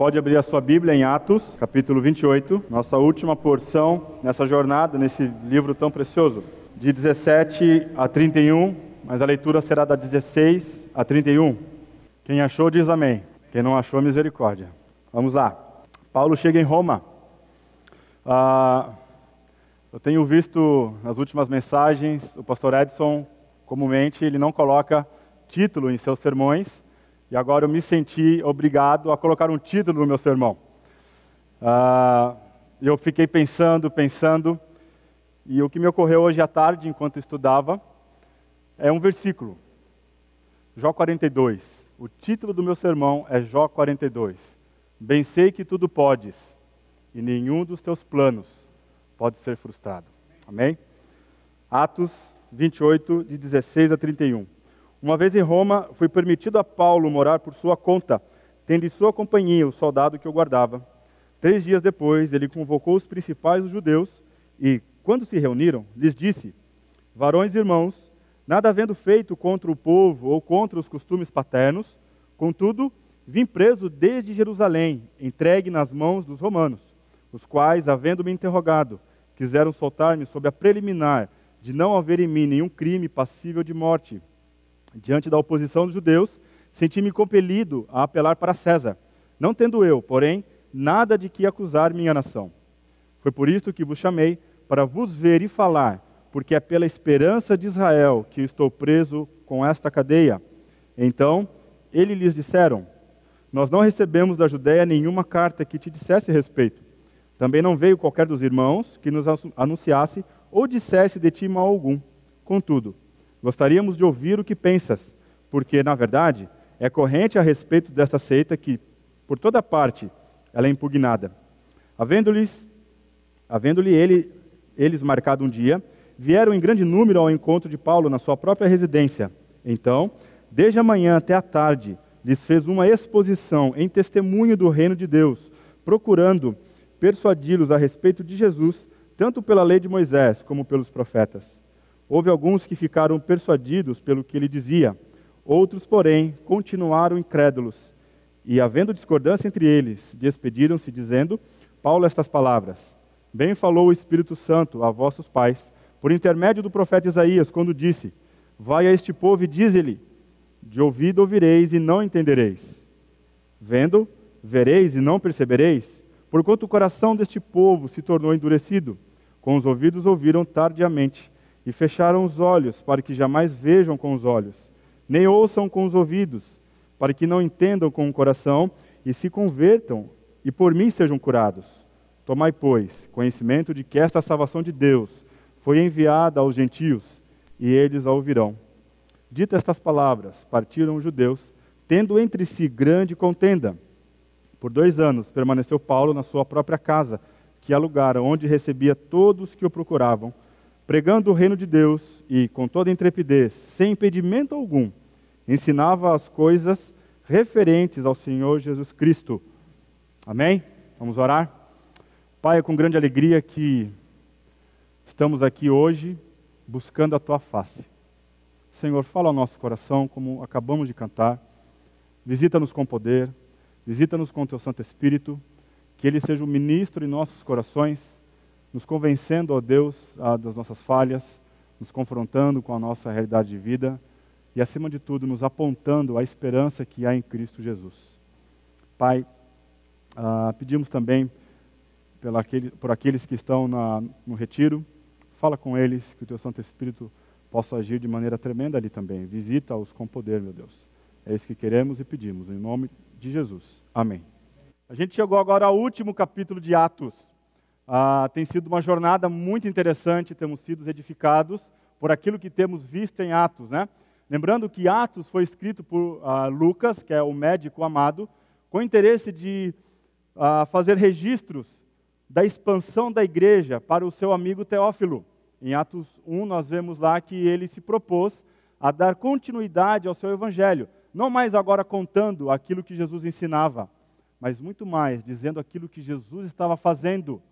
Pode abrir a sua Bíblia em Atos, capítulo 28, nossa última porção nessa jornada, nesse livro tão precioso, de 17 a 31, mas a leitura será da 16 a 31. Quem achou, diz amém. Quem não achou, misericórdia. Vamos lá. Paulo chega em Roma. Ah, eu tenho visto nas últimas mensagens, o pastor Edson, comumente, ele não coloca título em seus sermões, e agora eu me senti obrigado a colocar um título no meu sermão. Uh, eu fiquei pensando, pensando, e o que me ocorreu hoje à tarde, enquanto estudava, é um versículo. Jó 42. O título do meu sermão é Jó 42. Bem sei que tudo podes, e nenhum dos teus planos pode ser frustrado. Amém? Atos 28, de 16 a 31. Uma vez em Roma, foi permitido a Paulo morar por sua conta, tendo em sua companhia o soldado que o guardava. Três dias depois, ele convocou os principais judeus e, quando se reuniram, lhes disse: Varões e irmãos, nada havendo feito contra o povo ou contra os costumes paternos, contudo, vim preso desde Jerusalém, entregue nas mãos dos romanos, os quais, havendo-me interrogado, quiseram soltar-me sob a preliminar de não haver em mim nenhum crime passível de morte. Diante da oposição dos judeus, senti-me compelido a apelar para César, não tendo eu, porém, nada de que acusar minha nação. Foi por isso que vos chamei, para vos ver e falar, porque é pela esperança de Israel que estou preso com esta cadeia. Então, eles lhes disseram: Nós não recebemos da Judéia nenhuma carta que te dissesse respeito. Também não veio qualquer dos irmãos que nos anunciasse ou dissesse de ti mal algum. Contudo, Gostaríamos de ouvir o que pensas, porque, na verdade, é corrente a respeito desta seita que, por toda parte, ela é impugnada. Havendo-lhes, havendo-lhe ele, eles marcado um dia, vieram em grande número ao encontro de Paulo na sua própria residência. Então, desde a manhã até a tarde, lhes fez uma exposição em testemunho do reino de Deus, procurando persuadi-los a respeito de Jesus, tanto pela lei de Moisés como pelos profetas. Houve alguns que ficaram persuadidos pelo que ele dizia, outros, porém, continuaram incrédulos. E, havendo discordância entre eles, despediram-se, dizendo: Paulo, estas palavras: Bem falou o Espírito Santo a vossos pais, por intermédio do profeta Isaías, quando disse: Vai a este povo e dize-lhe: De ouvido ouvireis e não entendereis. Vendo, vereis e não percebereis, porquanto o coração deste povo se tornou endurecido. Com os ouvidos ouviram tardiamente e fecharam os olhos, para que jamais vejam com os olhos, nem ouçam com os ouvidos, para que não entendam com o coração e se convertam e por mim sejam curados. Tomai, pois, conhecimento de que esta salvação de Deus foi enviada aos gentios, e eles a ouvirão. Dita estas palavras, partiram os judeus, tendo entre si grande contenda. Por dois anos permaneceu Paulo na sua própria casa, que alugara, onde recebia todos que o procuravam pregando o reino de Deus e com toda intrepidez, sem impedimento algum, ensinava as coisas referentes ao Senhor Jesus Cristo. Amém? Vamos orar? Pai, é com grande alegria que estamos aqui hoje buscando a tua face. Senhor, fala ao nosso coração como acabamos de cantar. Visita-nos com poder, visita-nos com teu Santo Espírito, que ele seja o ministro em nossos corações nos convencendo, ó Deus, das nossas falhas, nos confrontando com a nossa realidade de vida e, acima de tudo, nos apontando a esperança que há em Cristo Jesus. Pai, ah, pedimos também aquele, por aqueles que estão na, no retiro, fala com eles, que o Teu Santo Espírito possa agir de maneira tremenda ali também. Visita-os com poder, meu Deus. É isso que queremos e pedimos, em nome de Jesus. Amém. A gente chegou agora ao último capítulo de Atos. Ah, tem sido uma jornada muito interessante, temos sido edificados por aquilo que temos visto em Atos. Né? Lembrando que Atos foi escrito por ah, Lucas, que é o médico amado, com interesse de ah, fazer registros da expansão da igreja para o seu amigo Teófilo. Em Atos 1, nós vemos lá que ele se propôs a dar continuidade ao seu evangelho, não mais agora contando aquilo que Jesus ensinava, mas muito mais dizendo aquilo que Jesus estava fazendo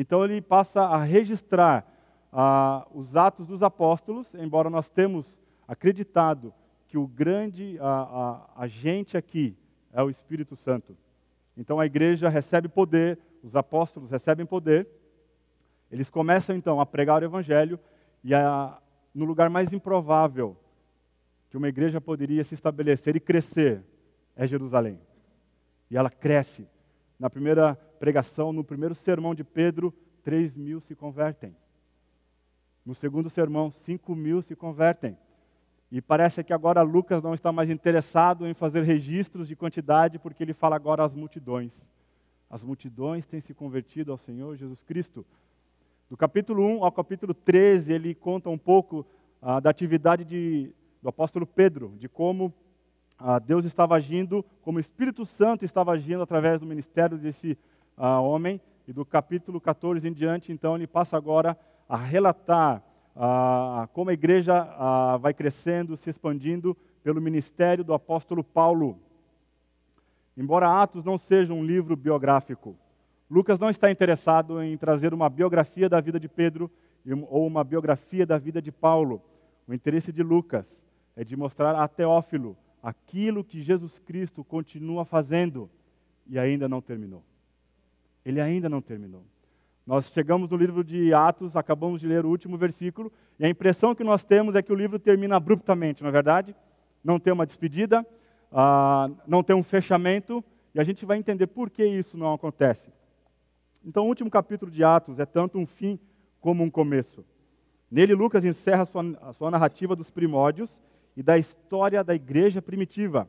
então ele passa a registrar ah, os atos dos apóstolos, embora nós temos acreditado que o grande agente aqui é o Espírito Santo. Então a igreja recebe poder, os apóstolos recebem poder, eles começam então a pregar o evangelho e a, no lugar mais improvável que uma igreja poderia se estabelecer e crescer é Jerusalém. E ela cresce. Na primeira pregação, no primeiro sermão de Pedro, 3 mil se convertem. No segundo sermão, 5 mil se convertem. E parece que agora Lucas não está mais interessado em fazer registros de quantidade, porque ele fala agora às multidões. As multidões têm se convertido ao Senhor Jesus Cristo. Do capítulo 1 ao capítulo 13, ele conta um pouco ah, da atividade de, do apóstolo Pedro, de como ah, Deus estava agindo, como o Espírito Santo estava agindo através do ministério desse ah, homem. E do capítulo 14 em diante, então, ele passa agora a relatar como a igreja vai crescendo, se expandindo pelo ministério do apóstolo Paulo. Embora Atos não seja um livro biográfico, Lucas não está interessado em trazer uma biografia da vida de Pedro ou uma biografia da vida de Paulo. O interesse de Lucas é de mostrar a Teófilo aquilo que Jesus Cristo continua fazendo e ainda não terminou. Ele ainda não terminou. Nós chegamos no livro de Atos, acabamos de ler o último versículo, e a impressão que nós temos é que o livro termina abruptamente, não é verdade? Não tem uma despedida, uh, não tem um fechamento, e a gente vai entender por que isso não acontece. Então, o último capítulo de Atos é tanto um fim como um começo. Nele, Lucas encerra a sua, a sua narrativa dos primórdios e da história da igreja primitiva.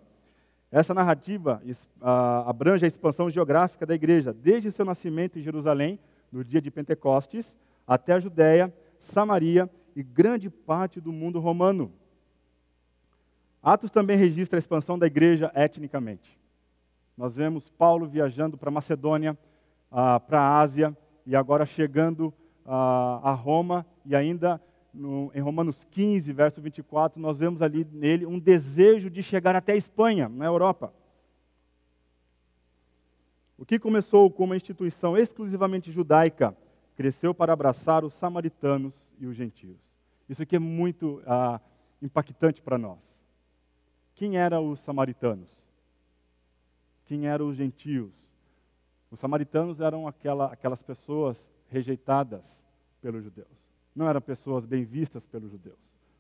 Essa narrativa abrange a expansão geográfica da igreja, desde seu nascimento em Jerusalém no dia de Pentecostes, até a Judéia, Samaria e grande parte do mundo romano. Atos também registra a expansão da igreja etnicamente. Nós vemos Paulo viajando para Macedônia, ah, para a Ásia e agora chegando ah, a Roma e ainda no, em Romanos 15, verso 24, nós vemos ali nele um desejo de chegar até a Espanha, na Europa. O que começou como uma instituição exclusivamente judaica, cresceu para abraçar os samaritanos e os gentios. Isso aqui é muito ah, impactante para nós. Quem eram os samaritanos? Quem eram os gentios? Os samaritanos eram aquela, aquelas pessoas rejeitadas pelos judeus. Não eram pessoas bem vistas pelos judeus.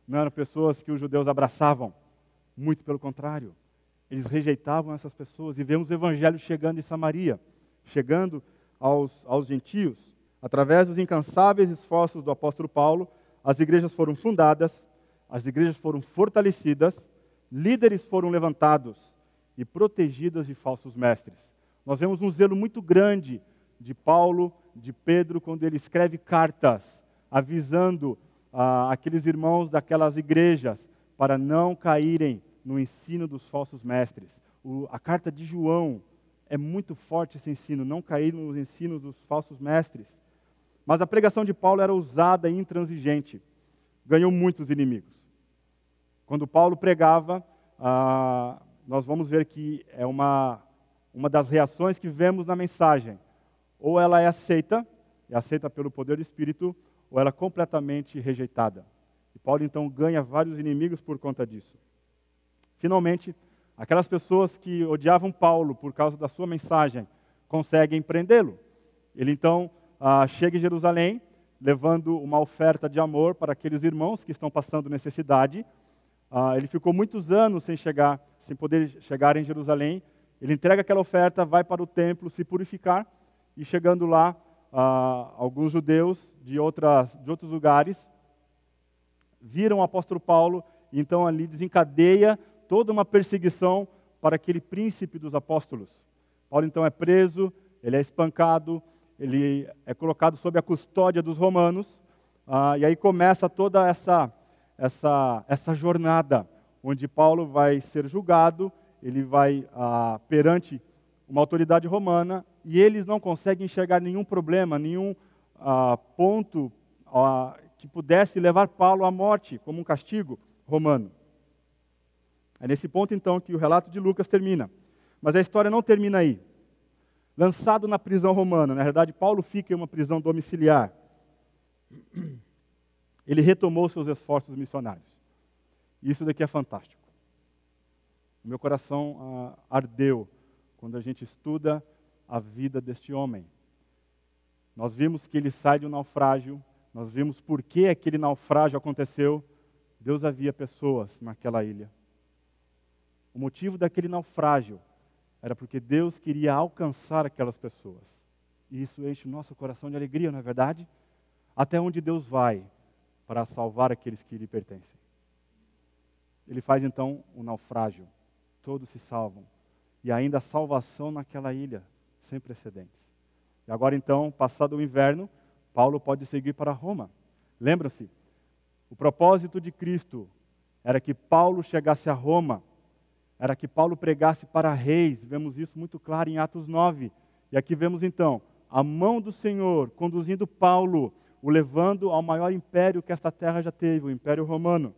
Não eram pessoas que os judeus abraçavam. Muito pelo contrário. Eles rejeitavam essas pessoas. E vemos o evangelho chegando em Samaria, chegando aos, aos gentios. Através dos incansáveis esforços do apóstolo Paulo, as igrejas foram fundadas, as igrejas foram fortalecidas, líderes foram levantados e protegidas de falsos mestres. Nós vemos um zelo muito grande de Paulo, de Pedro, quando ele escreve cartas avisando ah, aqueles irmãos daquelas igrejas para não caírem no ensino dos falsos mestres. O, a carta de João é muito forte esse ensino, não cair nos ensinos dos falsos mestres. Mas a pregação de Paulo era ousada e intransigente, ganhou muitos inimigos. Quando Paulo pregava, ah, nós vamos ver que é uma, uma das reações que vemos na mensagem. Ou ela é aceita, é aceita pelo poder do Espírito, ou ela completamente rejeitada. E Paulo então ganha vários inimigos por conta disso. Finalmente, aquelas pessoas que odiavam Paulo por causa da sua mensagem conseguem prendê-lo. Ele então ah, chega em Jerusalém, levando uma oferta de amor para aqueles irmãos que estão passando necessidade. Ah, ele ficou muitos anos sem chegar, sem poder chegar em Jerusalém. Ele entrega aquela oferta, vai para o templo se purificar e chegando lá, ah, alguns judeus de, outras, de outros lugares viram o apóstolo Paulo e então ali desencadeia toda uma perseguição para aquele príncipe dos apóstolos. Paulo então é preso, ele é espancado, ele é colocado sob a custódia dos romanos, ah, e aí começa toda essa, essa, essa jornada, onde Paulo vai ser julgado, ele vai ah, perante uma autoridade romana, e eles não conseguem enxergar nenhum problema, nenhum ah, ponto ah, que pudesse levar Paulo à morte, como um castigo romano. É nesse ponto, então, que o relato de Lucas termina. Mas a história não termina aí. Lançado na prisão romana, na verdade, Paulo fica em uma prisão domiciliar. Ele retomou seus esforços missionários. Isso daqui é fantástico. O meu coração ah, ardeu quando a gente estuda a vida deste homem. Nós vimos que ele sai de um naufrágio, nós vimos por que aquele naufrágio aconteceu. Deus havia pessoas naquela ilha. O motivo daquele naufrágio era porque Deus queria alcançar aquelas pessoas. E isso enche o nosso coração de alegria, não é verdade? Até onde Deus vai para salvar aqueles que lhe pertencem. Ele faz então o um naufrágio. Todos se salvam. E ainda a salvação naquela ilha, sem precedentes. E agora então, passado o inverno, Paulo pode seguir para Roma. Lembra-se, o propósito de Cristo era que Paulo chegasse a Roma, era que Paulo pregasse para reis. Vemos isso muito claro em Atos 9. E aqui vemos então a mão do Senhor conduzindo Paulo, o levando ao maior império que esta terra já teve, o Império Romano.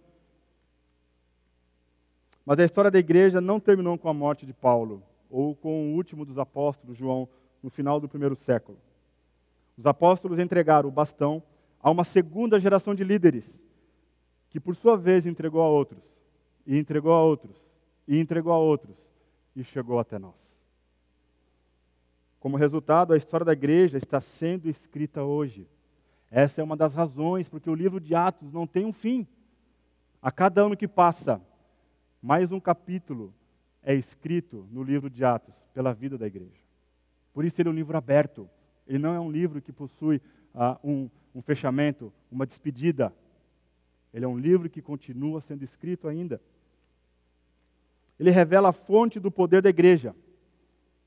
Mas a história da igreja não terminou com a morte de Paulo, ou com o último dos apóstolos, João, no final do primeiro século. Os apóstolos entregaram o bastão a uma segunda geração de líderes, que por sua vez entregou a outros, e entregou a outros, e entregou a outros, e chegou até nós. Como resultado, a história da igreja está sendo escrita hoje. Essa é uma das razões porque o livro de Atos não tem um fim. A cada ano que passa, mais um capítulo é escrito no livro de Atos pela vida da igreja. Por isso ele é um livro aberto. Ele não é um livro que possui uh, um, um fechamento, uma despedida. Ele é um livro que continua sendo escrito ainda. Ele revela a fonte do poder da igreja,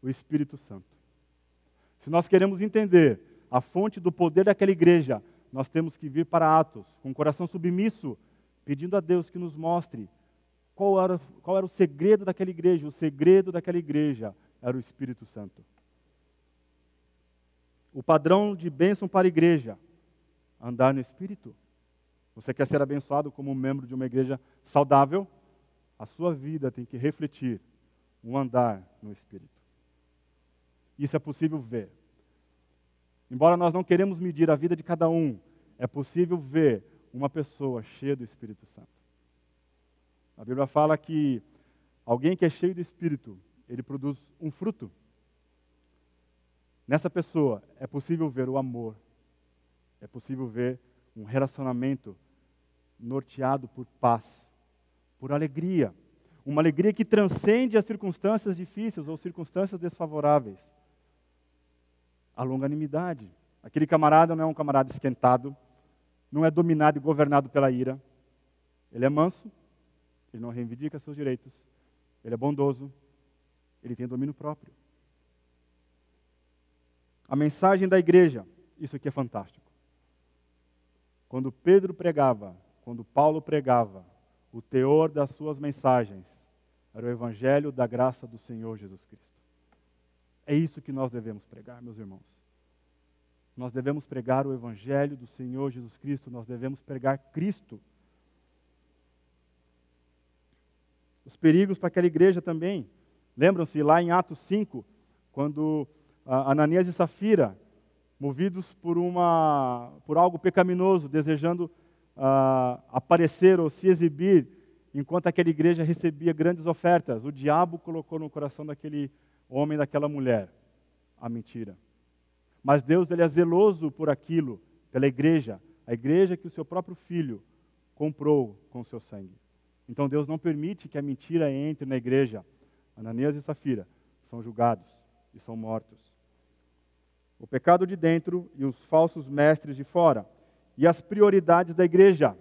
o Espírito Santo. Se nós queremos entender a fonte do poder daquela igreja, nós temos que vir para Atos, com o coração submisso, pedindo a Deus que nos mostre qual era, qual era o segredo daquela igreja. O segredo daquela igreja era o Espírito Santo. O padrão de bênção para a igreja, andar no Espírito. Você quer ser abençoado como membro de uma igreja saudável? A sua vida tem que refletir um andar no Espírito. Isso é possível ver. Embora nós não queremos medir a vida de cada um, é possível ver uma pessoa cheia do Espírito Santo. A Bíblia fala que alguém que é cheio do Espírito, ele produz um fruto. Nessa pessoa é possível ver o amor, é possível ver um relacionamento norteado por paz, por alegria, uma alegria que transcende as circunstâncias difíceis ou circunstâncias desfavoráveis a longanimidade. Aquele camarada não é um camarada esquentado, não é dominado e governado pela ira. Ele é manso, ele não reivindica seus direitos, ele é bondoso, ele tem domínio próprio. A mensagem da igreja, isso aqui é fantástico. Quando Pedro pregava, quando Paulo pregava, o teor das suas mensagens era o evangelho da graça do Senhor Jesus Cristo. É isso que nós devemos pregar, meus irmãos. Nós devemos pregar o Evangelho do Senhor Jesus Cristo, nós devemos pregar Cristo. Perigos para aquela igreja também. Lembram-se lá em Atos 5, quando ah, Ananias e Safira, movidos por, uma, por algo pecaminoso, desejando ah, aparecer ou se exibir, enquanto aquela igreja recebia grandes ofertas, o diabo colocou no coração daquele homem daquela mulher a mentira. Mas Deus ele é zeloso por aquilo, pela igreja, a igreja que o seu próprio filho comprou com o seu sangue. Então Deus não permite que a mentira entre na igreja. Ananias e Safira são julgados e são mortos. O pecado de dentro e os falsos mestres de fora. E as prioridades da igreja.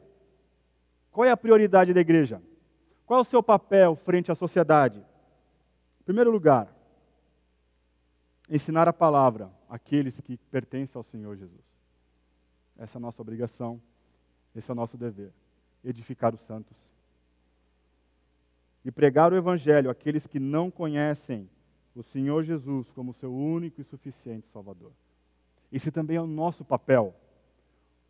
Qual é a prioridade da igreja? Qual é o seu papel frente à sociedade? Em primeiro lugar, ensinar a palavra àqueles que pertencem ao Senhor Jesus. Essa é a nossa obrigação, esse é o nosso dever. Edificar os santos. E pregar o Evangelho àqueles que não conhecem o Senhor Jesus como seu único e suficiente Salvador. Esse também é o nosso papel.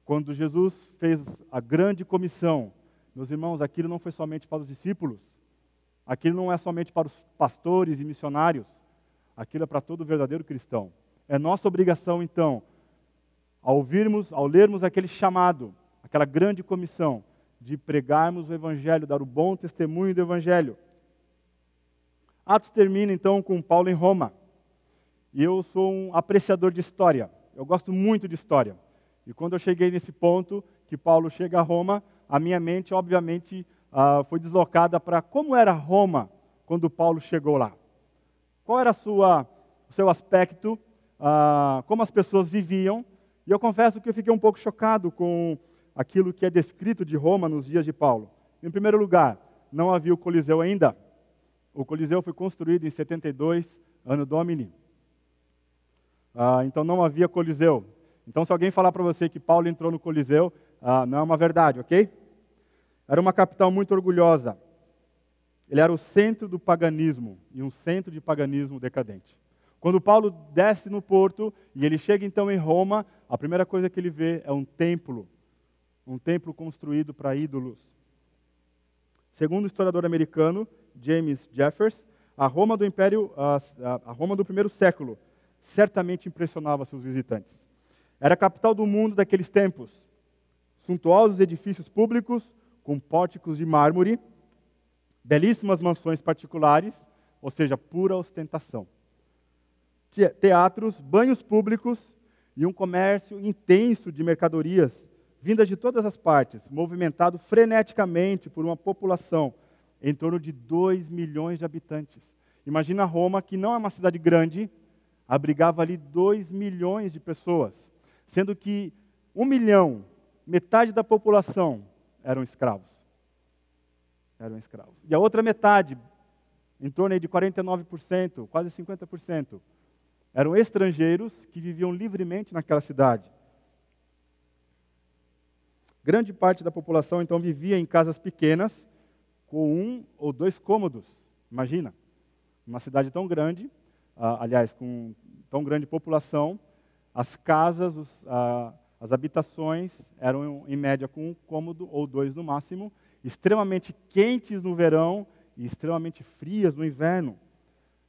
Quando Jesus fez a grande comissão, meus irmãos, aquilo não foi somente para os discípulos, aquilo não é somente para os pastores e missionários, aquilo é para todo verdadeiro cristão. É nossa obrigação, então, ao ouvirmos, ao lermos aquele chamado, aquela grande comissão, de pregarmos o Evangelho, dar o bom testemunho do Evangelho. Atos termina então com Paulo em Roma. e eu sou um apreciador de história. Eu gosto muito de história. E quando eu cheguei nesse ponto, que Paulo chega a Roma, a minha mente, obviamente, uh, foi deslocada para como era Roma quando Paulo chegou lá. Qual era sua, o seu aspecto, uh, como as pessoas viviam. E eu confesso que eu fiquei um pouco chocado com aquilo que é descrito de Roma nos dias de Paulo. Em primeiro lugar, não havia o Coliseu ainda. O Coliseu foi construído em 72, ano Domini. Ah, então não havia Coliseu. Então, se alguém falar para você que Paulo entrou no Coliseu, ah, não é uma verdade, ok? Era uma capital muito orgulhosa. Ele era o centro do paganismo e um centro de paganismo decadente. Quando Paulo desce no porto e ele chega então em Roma, a primeira coisa que ele vê é um templo, um templo construído para ídolos. Segundo o historiador americano James Jeffers, a Roma do Império, a, Roma do primeiro século, certamente impressionava seus visitantes. Era a capital do mundo daqueles tempos. Suntuosos edifícios públicos com pórticos de mármore, belíssimas mansões particulares, ou seja, pura ostentação. Teatros, banhos públicos e um comércio intenso de mercadorias vindas de todas as partes, movimentado freneticamente por uma população em torno de 2 milhões de habitantes. Imagina Roma, que não é uma cidade grande, abrigava ali 2 milhões de pessoas, sendo que um milhão, metade da população, eram escravos. Eram escravos. E a outra metade, em torno de 49%, quase 50%, eram estrangeiros que viviam livremente naquela cidade. Grande parte da população então vivia em casas pequenas, com um ou dois cômodos. Imagina, uma cidade tão grande, ah, aliás, com tão grande população, as casas, os, ah, as habitações eram em média com um cômodo ou dois no máximo, extremamente quentes no verão e extremamente frias no inverno.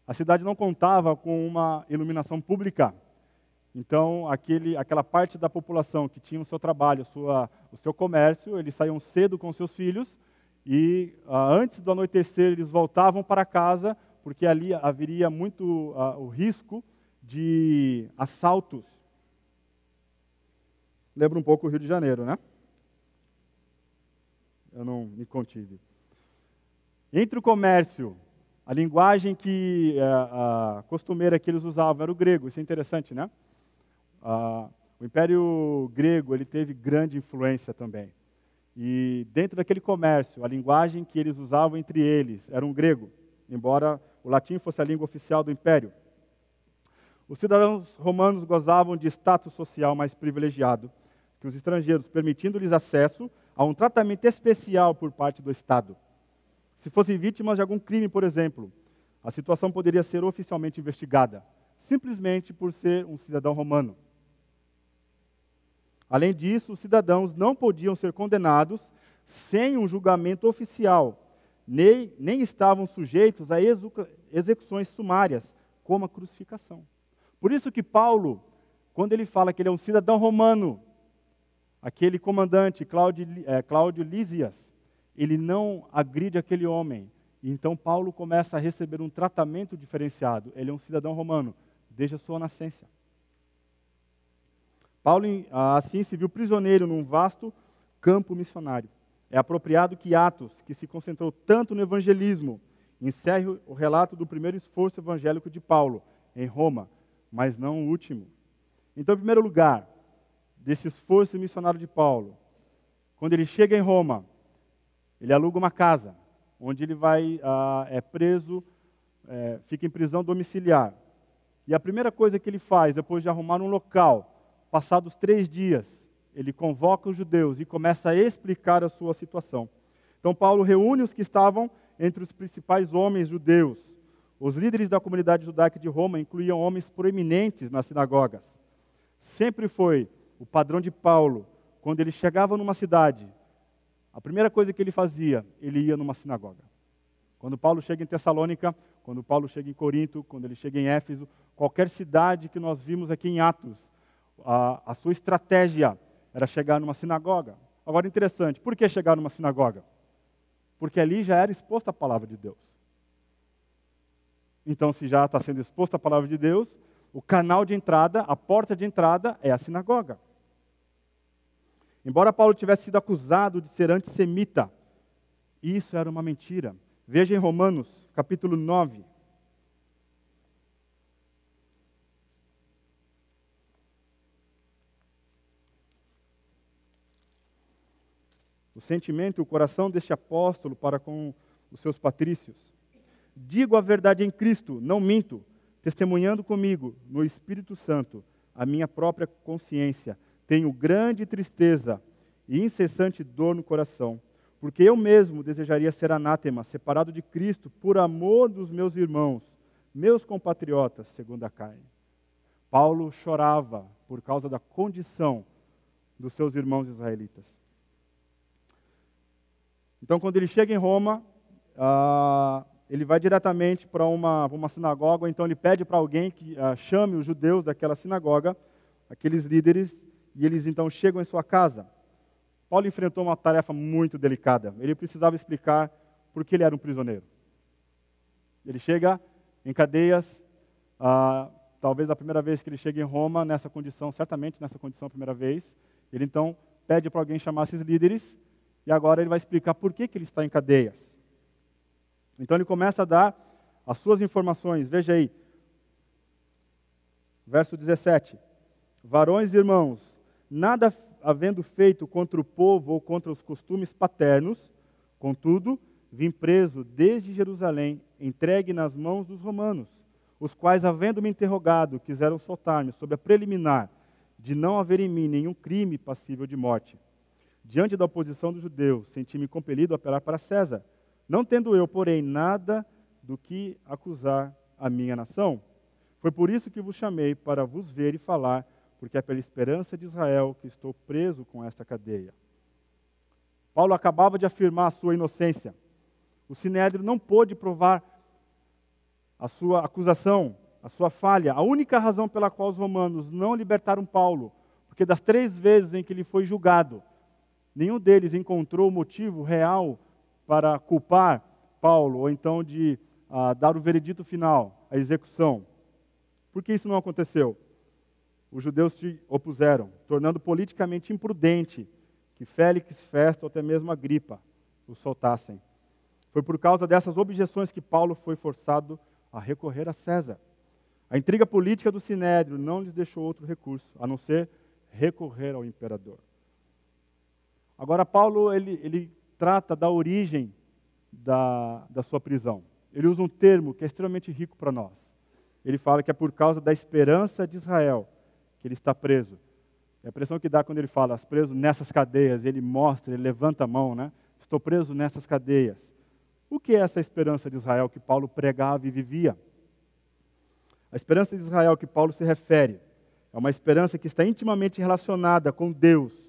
A cidade não contava com uma iluminação pública. Então, aquele, aquela parte da população que tinha o seu trabalho, sua, o seu comércio, eles saíam cedo com seus filhos e ah, antes do anoitecer eles voltavam para casa, porque ali haveria muito ah, o risco de assaltos. Lembra um pouco o Rio de Janeiro, né? Eu não me contive. Entre o comércio, a linguagem que ah, costumeira que eles usavam era o grego. Isso é interessante, né? Ah, o Império Grego ele teve grande influência também. E dentro daquele comércio, a linguagem que eles usavam entre eles era um grego, embora o latim fosse a língua oficial do Império. Os cidadãos romanos gozavam de status social mais privilegiado que os estrangeiros, permitindo-lhes acesso a um tratamento especial por parte do Estado. Se fossem vítimas de algum crime, por exemplo, a situação poderia ser oficialmente investigada, simplesmente por ser um cidadão romano. Além disso, os cidadãos não podiam ser condenados sem um julgamento oficial, nem, nem estavam sujeitos a execuções sumárias, como a crucificação. Por isso que Paulo, quando ele fala que ele é um cidadão romano, aquele comandante, Cláudio, é, Cláudio Lísias, ele não agride aquele homem. Então Paulo começa a receber um tratamento diferenciado. Ele é um cidadão romano, desde a sua nascença. Paulo, assim, se viu prisioneiro num vasto campo missionário. É apropriado que Atos, que se concentrou tanto no evangelismo, encerre o relato do primeiro esforço evangélico de Paulo em Roma, mas não o último. Então, em primeiro lugar, desse esforço missionário de Paulo, quando ele chega em Roma, ele aluga uma casa, onde ele vai, ah, é preso, é, fica em prisão domiciliar. E a primeira coisa que ele faz, depois de arrumar um local Passados três dias, ele convoca os judeus e começa a explicar a sua situação. Então, Paulo reúne os que estavam entre os principais homens judeus. Os líderes da comunidade judaica de Roma incluíam homens proeminentes nas sinagogas. Sempre foi o padrão de Paulo, quando ele chegava numa cidade, a primeira coisa que ele fazia, ele ia numa sinagoga. Quando Paulo chega em Tessalônica, quando Paulo chega em Corinto, quando ele chega em Éfeso, qualquer cidade que nós vimos aqui em Atos, a, a sua estratégia era chegar numa sinagoga. Agora, interessante, por que chegar numa sinagoga? Porque ali já era exposta a palavra de Deus. Então, se já está sendo exposta a palavra de Deus, o canal de entrada, a porta de entrada é a sinagoga. Embora Paulo tivesse sido acusado de ser antissemita, isso era uma mentira. Veja em Romanos, capítulo 9. Sentimento e o coração deste apóstolo para com os seus patrícios. Digo a verdade em Cristo, não minto, testemunhando comigo no Espírito Santo a minha própria consciência. Tenho grande tristeza e incessante dor no coração porque eu mesmo desejaria ser anátema, separado de Cristo, por amor dos meus irmãos, meus compatriotas, segundo a carne. Paulo chorava por causa da condição dos seus irmãos israelitas. Então, quando ele chega em Roma, ah, ele vai diretamente para uma, uma sinagoga, então ele pede para alguém que ah, chame os judeus daquela sinagoga, aqueles líderes, e eles então chegam em sua casa. Paulo enfrentou uma tarefa muito delicada. Ele precisava explicar por que ele era um prisioneiro. Ele chega em cadeias, ah, talvez a primeira vez que ele chega em Roma, nessa condição, certamente nessa condição a primeira vez. Ele então pede para alguém chamar esses líderes e agora ele vai explicar por que, que ele está em cadeias. Então ele começa a dar as suas informações. Veja aí, verso 17: Varões e irmãos, nada havendo feito contra o povo ou contra os costumes paternos, contudo, vim preso desde Jerusalém, entregue nas mãos dos romanos, os quais, havendo-me interrogado, quiseram soltar-me sob a preliminar de não haver em mim nenhum crime passível de morte. Diante da oposição dos judeus, senti-me compelido a apelar para César, não tendo eu, porém, nada do que acusar a minha nação. Foi por isso que vos chamei para vos ver e falar porque é pela esperança de Israel que estou preso com esta cadeia. Paulo acabava de afirmar a sua inocência. O sinédrio não pôde provar a sua acusação, a sua falha. A única razão pela qual os romanos não libertaram Paulo, porque das três vezes em que ele foi julgado, nenhum deles encontrou motivo real para culpar Paulo, ou então de ah, dar o veredito final, a execução. Por que isso não aconteceu? os judeus se opuseram, tornando politicamente imprudente que Félix, Festo ou até mesmo Agripa o soltassem. Foi por causa dessas objeções que Paulo foi forçado a recorrer a César. A intriga política do Sinédrio não lhes deixou outro recurso, a não ser recorrer ao imperador. Agora, Paulo ele, ele trata da origem da, da sua prisão. Ele usa um termo que é extremamente rico para nós. Ele fala que é por causa da esperança de Israel que ele está preso. É a impressão que dá quando ele fala, preso nessas cadeias, ele mostra, ele levanta a mão, né? Estou preso nessas cadeias. O que é essa esperança de Israel que Paulo pregava e vivia? A esperança de Israel que Paulo se refere é uma esperança que está intimamente relacionada com Deus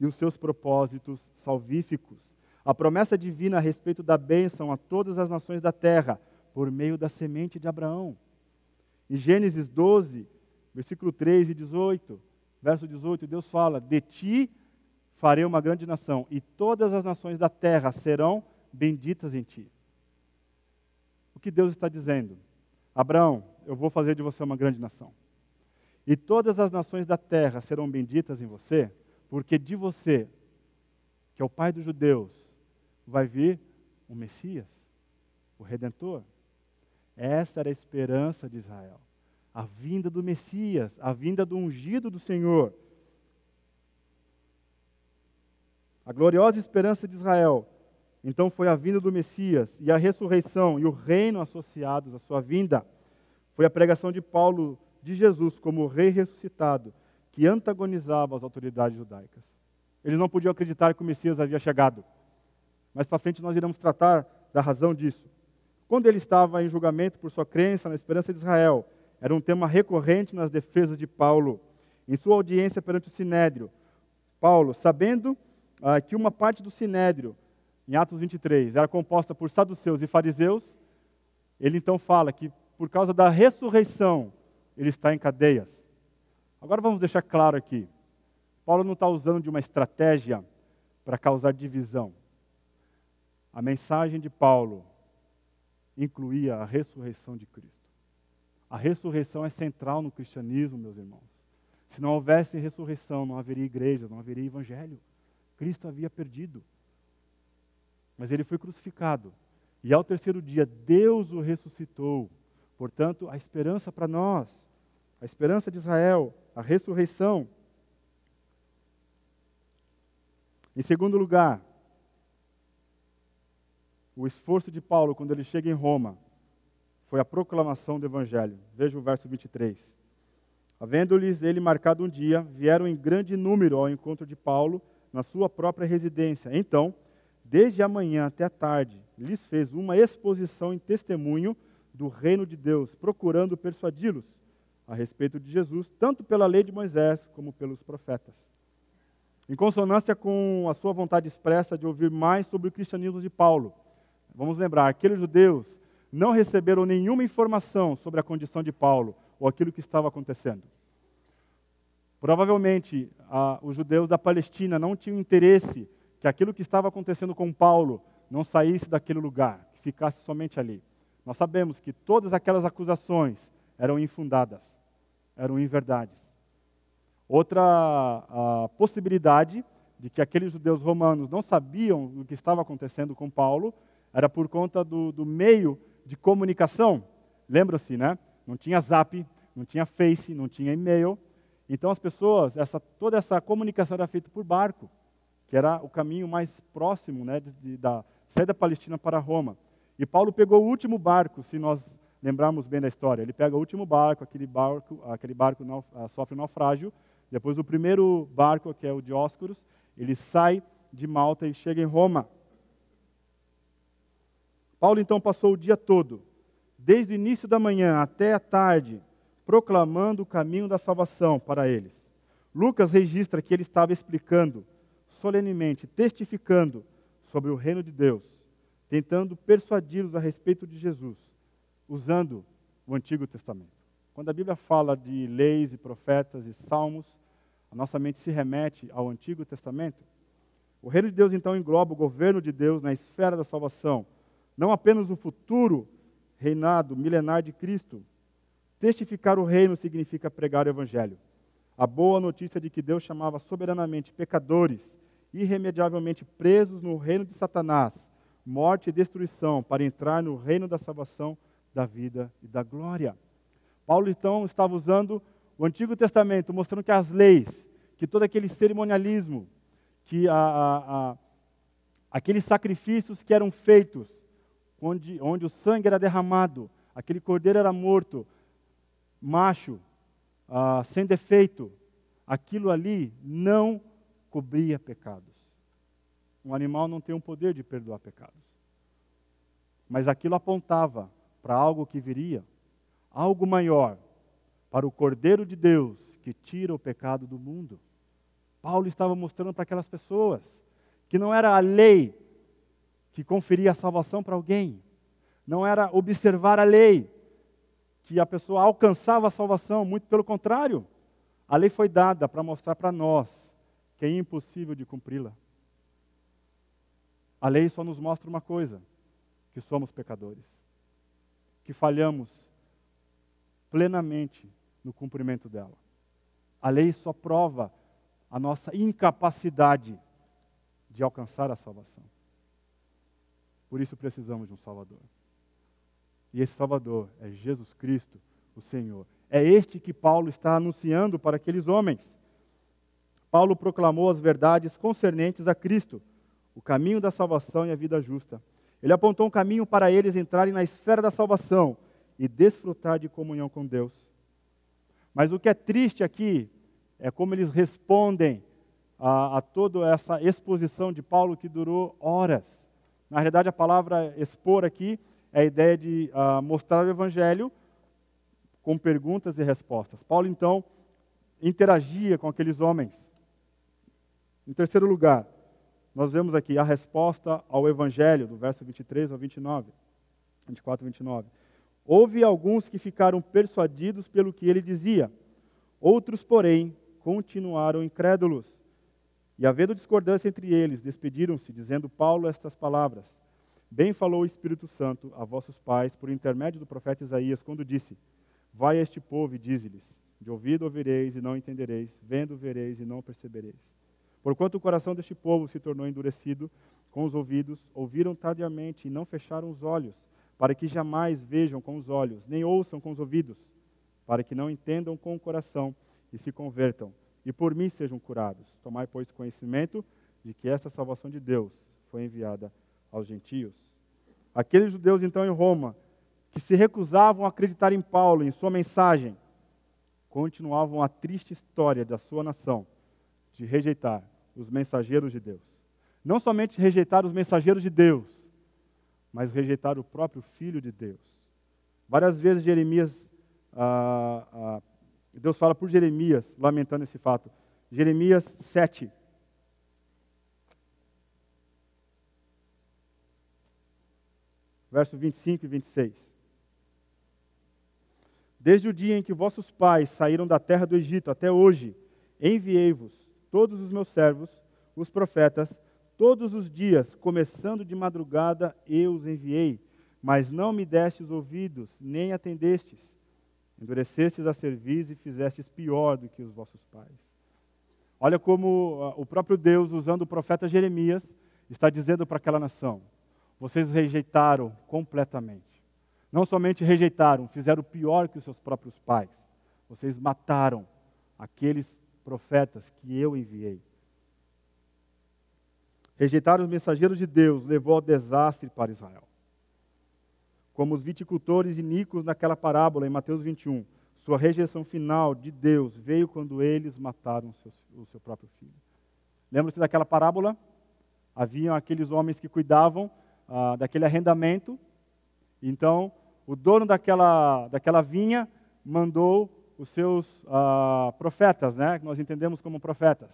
e os seus propósitos salvíficos. A promessa divina a respeito da bênção a todas as nações da terra por meio da semente de Abraão. Em Gênesis 12, versículo 3 e 18, verso 18, Deus fala: De ti farei uma grande nação, e todas as nações da terra serão benditas em ti. O que Deus está dizendo? Abraão, eu vou fazer de você uma grande nação. E todas as nações da terra serão benditas em você, porque de você, que é o pai dos judeus, vai vir o Messias, o Redentor. Essa era a esperança de Israel a vinda do Messias, a vinda do ungido do Senhor. A gloriosa esperança de Israel, então foi a vinda do Messias e a ressurreição e o reino associados à sua vinda. Foi a pregação de Paulo de Jesus como rei ressuscitado, que antagonizava as autoridades judaicas. Eles não podiam acreditar que o Messias havia chegado. Mais para frente nós iremos tratar da razão disso. Quando ele estava em julgamento por sua crença na esperança de Israel, era um tema recorrente nas defesas de Paulo. Em sua audiência perante o Sinédrio, Paulo, sabendo ah, que uma parte do Sinédrio, em Atos 23, era composta por saduceus e fariseus, ele então fala que por causa da ressurreição ele está em cadeias. Agora vamos deixar claro aqui: Paulo não está usando de uma estratégia para causar divisão. A mensagem de Paulo incluía a ressurreição de Cristo. A ressurreição é central no cristianismo, meus irmãos. Se não houvesse ressurreição, não haveria igrejas, não haveria evangelho. Cristo havia perdido. Mas ele foi crucificado. E ao terceiro dia, Deus o ressuscitou. Portanto, a esperança para nós, a esperança de Israel, a ressurreição. Em segundo lugar, o esforço de Paulo quando ele chega em Roma foi a proclamação do Evangelho. Veja o verso 23. Havendo-lhes ele marcado um dia, vieram em grande número ao encontro de Paulo na sua própria residência. Então, desde a manhã até a tarde, lhes fez uma exposição em testemunho do reino de Deus, procurando persuadi-los a respeito de Jesus, tanto pela lei de Moisés como pelos profetas. Em consonância com a sua vontade expressa de ouvir mais sobre o cristianismo de Paulo, vamos lembrar, aqueles judeus não receberam nenhuma informação sobre a condição de Paulo ou aquilo que estava acontecendo. Provavelmente, os judeus da Palestina não tinham interesse que aquilo que estava acontecendo com Paulo não saísse daquele lugar, que ficasse somente ali. Nós sabemos que todas aquelas acusações eram infundadas, eram inverdades. Outra possibilidade de que aqueles judeus romanos não sabiam o que estava acontecendo com Paulo era por conta do, do meio de comunicação. Lembra-se, né? Não tinha zap, não tinha face, não tinha e-mail. Então as pessoas, essa, toda essa comunicação era feita por barco, que era o caminho mais próximo né, de, de, da saída da Palestina para Roma. E Paulo pegou o último barco, se nós lembrarmos bem da história. Ele pega o último barco, aquele barco, aquele barco uh, sofre naufrágio. Depois o primeiro barco, que é o Dióscuros, ele sai de Malta e chega em Roma. Paulo então passou o dia todo, desde o início da manhã até a tarde, proclamando o caminho da salvação para eles. Lucas registra que ele estava explicando solenemente, testificando sobre o reino de Deus, tentando persuadi-los a respeito de Jesus, usando o Antigo Testamento. Quando a Bíblia fala de leis e profetas e salmos, a nossa mente se remete ao Antigo Testamento. O reino de Deus então engloba o governo de Deus na esfera da salvação não apenas o futuro reinado milenar de Cristo. Testificar o reino significa pregar o evangelho. A boa notícia de que Deus chamava soberanamente pecadores, irremediavelmente presos no reino de Satanás, morte e destruição, para entrar no reino da salvação, da vida e da glória. Paulo então estava usando o Antigo Testamento, mostrando que as leis, que todo aquele cerimonialismo, que a, a, a, aqueles sacrifícios que eram feitos, onde, onde o sangue era derramado, aquele cordeiro era morto, macho, ah, sem defeito, aquilo ali não cobria pecados. Um animal não tem o poder de perdoar pecados. Mas aquilo apontava para algo que viria, algo maior, para o Cordeiro de Deus que tira o pecado do mundo. Paulo estava mostrando para aquelas pessoas que não era a lei que conferia a salvação para alguém. Não era observar a lei que a pessoa alcançava a salvação, muito pelo contrário. A lei foi dada para mostrar para nós que é impossível de cumpri-la. A lei só nos mostra uma coisa: que somos pecadores, que falhamos plenamente no cumprimento dela. A lei só prova a nossa incapacidade de alcançar a salvação. Por isso precisamos de um Salvador. E esse Salvador é Jesus Cristo, o Senhor. É este que Paulo está anunciando para aqueles homens. Paulo proclamou as verdades concernentes a Cristo, o caminho da salvação e a vida justa. Ele apontou um caminho para eles entrarem na esfera da salvação e desfrutar de comunhão com Deus. Mas o que é triste aqui é como eles respondem a, a toda essa exposição de Paulo que durou horas. Na realidade, a palavra expor aqui é a ideia de uh, mostrar o evangelho com perguntas e respostas. Paulo, então, interagia com aqueles homens. Em terceiro lugar, nós vemos aqui a resposta ao evangelho, do verso 23 ao 29, 24 e 29. Houve alguns que ficaram persuadidos pelo que ele dizia, outros, porém, continuaram incrédulos. E havendo discordância entre eles, despediram-se, dizendo Paulo estas palavras: Bem falou o Espírito Santo a vossos pais por intermédio do profeta Isaías, quando disse: Vai a este povo e dize-lhes: De ouvido ouvireis e não entendereis, vendo vereis e não percebereis. Porquanto o coração deste povo se tornou endurecido com os ouvidos, ouviram tardiamente e não fecharam os olhos, para que jamais vejam com os olhos, nem ouçam com os ouvidos, para que não entendam com o coração e se convertam, e por mim sejam curados. Tomai, pois, conhecimento de que essa salvação de Deus foi enviada aos gentios. Aqueles judeus, então, em Roma, que se recusavam a acreditar em Paulo, em sua mensagem, continuavam a triste história da sua nação de rejeitar os mensageiros de Deus. Não somente rejeitar os mensageiros de Deus, mas rejeitar o próprio Filho de Deus. Várias vezes Jeremias, ah, ah, Deus fala por Jeremias, lamentando esse fato. Jeremias 7. Verso 25 e 26. Desde o dia em que vossos pais saíram da terra do Egito até hoje, enviei-vos todos os meus servos, os profetas, todos os dias, começando de madrugada, eu os enviei, mas não me destes ouvidos, nem atendestes. Endurecestes a cerviz e fizestes pior do que os vossos pais. Olha como ah, o próprio Deus, usando o profeta Jeremias, está dizendo para aquela nação: vocês rejeitaram completamente. Não somente rejeitaram, fizeram pior que os seus próprios pais. Vocês mataram aqueles profetas que eu enviei. Rejeitar os mensageiros de Deus levou ao desastre para Israel. Como os viticultores iníquos naquela parábola em Mateus 21, sua rejeição final de Deus veio quando eles mataram o seu, próprio filho. Lembra-se daquela parábola? Haviam aqueles homens que cuidavam ah, daquele arrendamento. Então, o dono daquela, daquela vinha mandou os seus ah, profetas, né, que nós entendemos como profetas.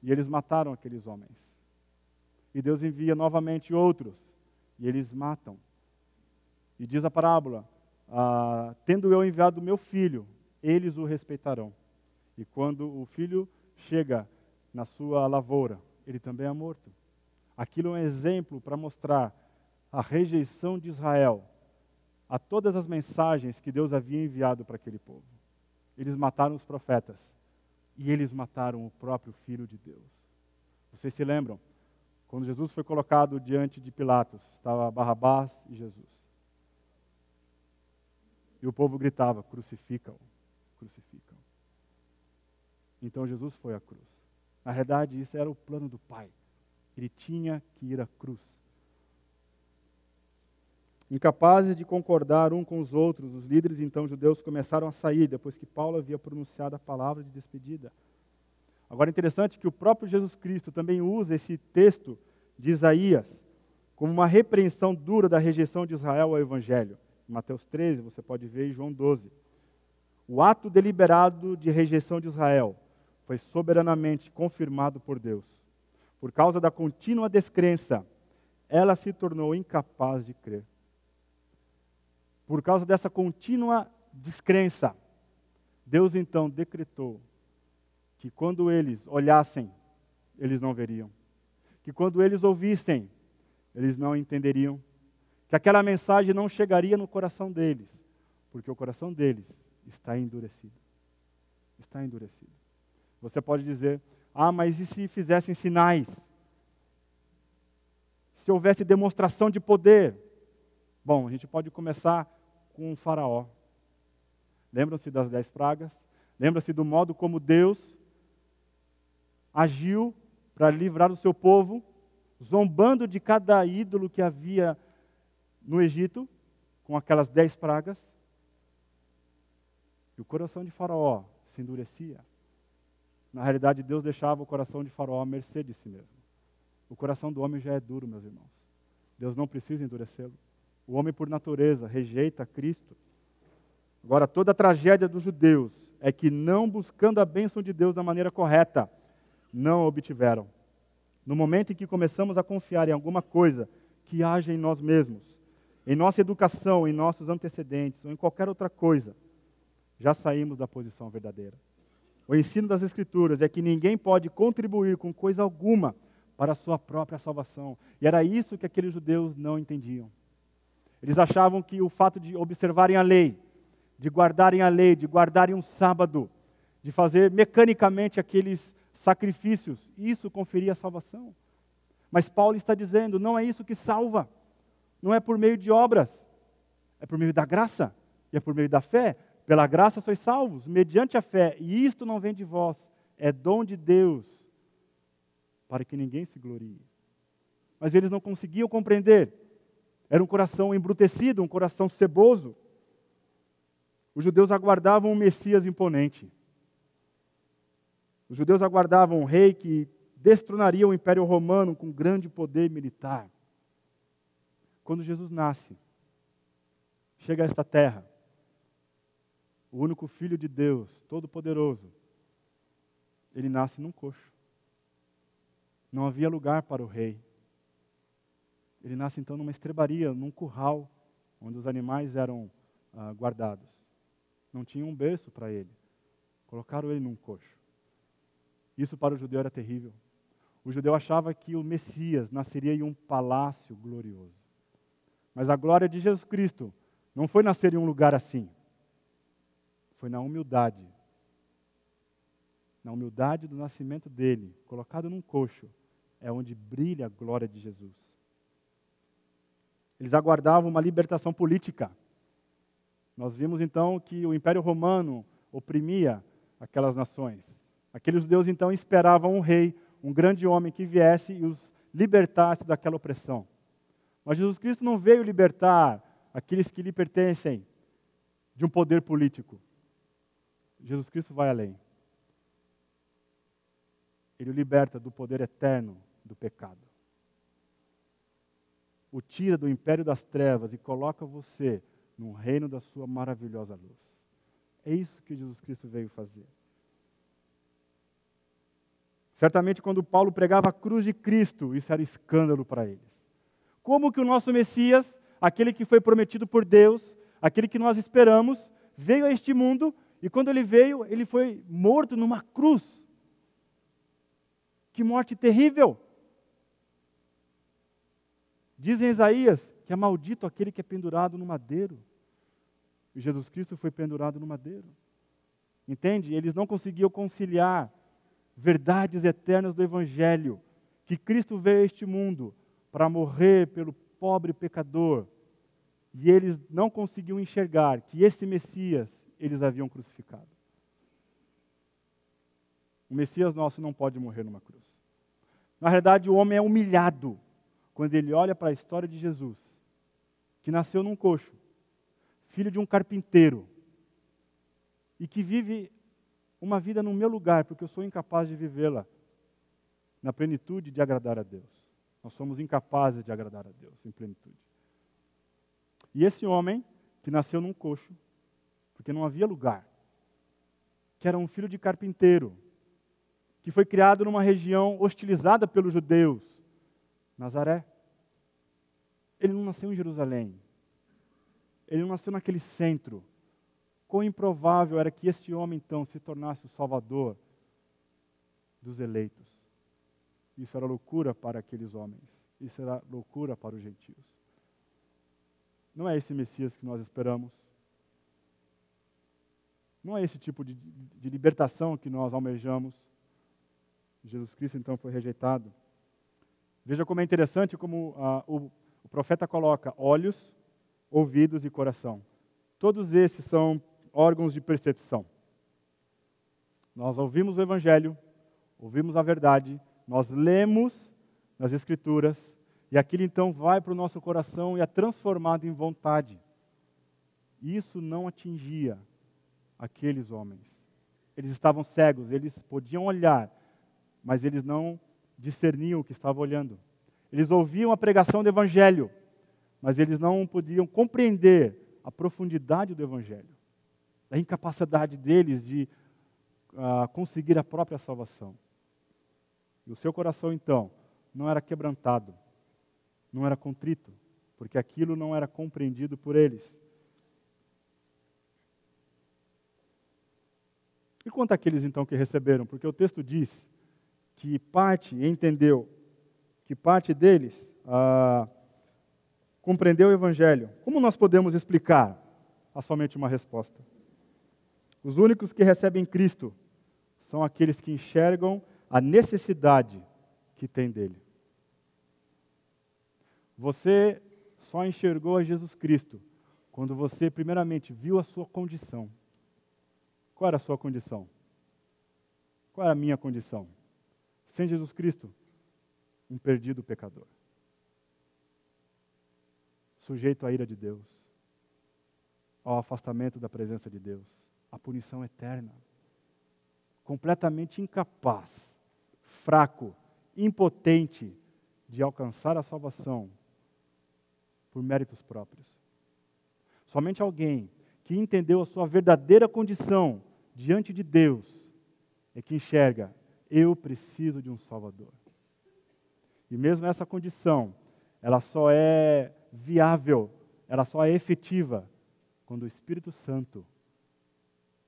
E eles mataram aqueles homens. E Deus envia novamente outros, e eles matam. E diz a parábola: ah, Tendo eu enviado meu filho, eles o respeitarão. E quando o filho chega na sua lavoura, ele também é morto. Aquilo é um exemplo para mostrar a rejeição de Israel a todas as mensagens que Deus havia enviado para aquele povo. Eles mataram os profetas e eles mataram o próprio Filho de Deus. Vocês se lembram? Quando Jesus foi colocado diante de Pilatos, estava Barrabás e Jesus. E o povo gritava: crucificam, crucificam. Então Jesus foi à cruz. Na verdade, isso era o plano do Pai. Ele tinha que ir à cruz. Incapazes de concordar um com os outros, os líderes então judeus começaram a sair depois que Paulo havia pronunciado a palavra de despedida. Agora é interessante que o próprio Jesus Cristo também usa esse texto de Isaías como uma repreensão dura da rejeição de Israel ao Evangelho. Em Mateus 13, você pode ver em João 12. O ato deliberado de rejeição de Israel foi soberanamente confirmado por Deus. Por causa da contínua descrença, ela se tornou incapaz de crer. Por causa dessa contínua descrença, Deus então decretou que quando eles olhassem, eles não veriam. Que quando eles ouvissem, eles não entenderiam. Que aquela mensagem não chegaria no coração deles, porque o coração deles está endurecido. Está endurecido. Você pode dizer: ah, mas e se fizessem sinais? Se houvesse demonstração de poder? Bom, a gente pode começar com o Faraó. Lembram-se das dez pragas? Lembram-se do modo como Deus agiu para livrar o seu povo, zombando de cada ídolo que havia no Egito, com aquelas dez pragas. E o coração de Faraó se endurecia. Na realidade, Deus deixava o coração de Faraó à mercê de si mesmo. O coração do homem já é duro, meus irmãos. Deus não precisa endurecê-lo. O homem, por natureza, rejeita Cristo. Agora, toda a tragédia dos judeus é que, não buscando a bênção de Deus da maneira correta, não obtiveram. No momento em que começamos a confiar em alguma coisa que haja em nós mesmos, em nossa educação, em nossos antecedentes ou em qualquer outra coisa, já saímos da posição verdadeira. O ensino das Escrituras é que ninguém pode contribuir com coisa alguma para a sua própria salvação. E era isso que aqueles judeus não entendiam. Eles achavam que o fato de observarem a lei, de guardarem a lei, de guardarem um sábado, de fazer mecanicamente aqueles sacrifícios. Isso conferia salvação. Mas Paulo está dizendo: não é isso que salva. Não é por meio de obras, é por meio da graça e é por meio da fé. Pela graça sois salvos, mediante a fé, e isto não vem de vós, é dom de Deus, para que ninguém se glorie. Mas eles não conseguiam compreender. Era um coração embrutecido, um coração ceboso. Os judeus aguardavam um Messias imponente. Os judeus aguardavam um rei que destronaria o Império Romano com grande poder militar. Quando Jesus nasce, chega a esta terra, o único Filho de Deus, Todo-Poderoso, ele nasce num coxo. Não havia lugar para o rei. Ele nasce então numa estrebaria, num curral, onde os animais eram ah, guardados. Não tinha um berço para ele. Colocaram ele num coxo. Isso para o judeu era terrível. O judeu achava que o Messias nasceria em um palácio glorioso. Mas a glória de Jesus Cristo não foi nascer em um lugar assim. Foi na humildade. Na humildade do nascimento dele, colocado num coxo, é onde brilha a glória de Jesus. Eles aguardavam uma libertação política. Nós vimos então que o Império Romano oprimia aquelas nações. Aqueles judeus então esperavam um rei, um grande homem que viesse e os libertasse daquela opressão. Mas Jesus Cristo não veio libertar aqueles que lhe pertencem de um poder político. Jesus Cristo vai além. Ele o liberta do poder eterno do pecado. O tira do império das trevas e coloca você no reino da sua maravilhosa luz. É isso que Jesus Cristo veio fazer. Certamente, quando Paulo pregava a cruz de Cristo, isso era escândalo para eles. Como que o nosso Messias, aquele que foi prometido por Deus, aquele que nós esperamos, veio a este mundo e quando ele veio, ele foi morto numa cruz. Que morte terrível! Diz em Isaías que é maldito aquele que é pendurado no madeiro. E Jesus Cristo foi pendurado no madeiro. Entende? Eles não conseguiam conciliar verdades eternas do Evangelho, que Cristo veio a este mundo para morrer pelo pobre pecador, e eles não conseguiam enxergar que esse Messias eles haviam crucificado. O Messias nosso não pode morrer numa cruz. Na verdade, o homem é humilhado quando ele olha para a história de Jesus, que nasceu num coxo, filho de um carpinteiro, e que vive uma vida no meu lugar, porque eu sou incapaz de vivê-la na plenitude de agradar a Deus. Nós somos incapazes de agradar a Deus em plenitude. E esse homem, que nasceu num coxo, porque não havia lugar, que era um filho de carpinteiro, que foi criado numa região hostilizada pelos judeus, Nazaré. Ele não nasceu em Jerusalém. Ele não nasceu naquele centro quão improvável era que este homem então se tornasse o salvador dos eleitos. Isso era loucura para aqueles homens. Isso era loucura para os gentios. Não é esse Messias que nós esperamos. Não é esse tipo de, de libertação que nós almejamos. Jesus Cristo então foi rejeitado. Veja como é interessante como ah, o, o profeta coloca olhos, ouvidos e coração. Todos esses são órgãos de percepção. Nós ouvimos o Evangelho, ouvimos a verdade, nós lemos nas Escrituras, e aquilo então vai para o nosso coração e é transformado em vontade. Isso não atingia aqueles homens. Eles estavam cegos, eles podiam olhar, mas eles não discerniam o que estavam olhando. Eles ouviam a pregação do Evangelho, mas eles não podiam compreender a profundidade do Evangelho da incapacidade deles de uh, conseguir a própria salvação. E o seu coração, então, não era quebrantado, não era contrito, porque aquilo não era compreendido por eles. E quanto àqueles, então, que receberam? Porque o texto diz que parte entendeu, que parte deles ah, compreendeu o Evangelho. Como nós podemos explicar há somente uma resposta. Os únicos que recebem Cristo são aqueles que enxergam a necessidade que tem dele. Você só enxergou a Jesus Cristo quando você, primeiramente, viu a sua condição. Qual era a sua condição? Qual era a minha condição? Sem Jesus Cristo, um perdido pecador. Sujeito à ira de Deus, ao afastamento da presença de Deus, à punição eterna. Completamente incapaz, fraco, impotente de alcançar a salvação por méritos próprios. Somente alguém que entendeu a sua verdadeira condição diante de Deus é que enxerga: eu preciso de um Salvador. E mesmo essa condição, ela só é viável, ela só é efetiva quando o Espírito Santo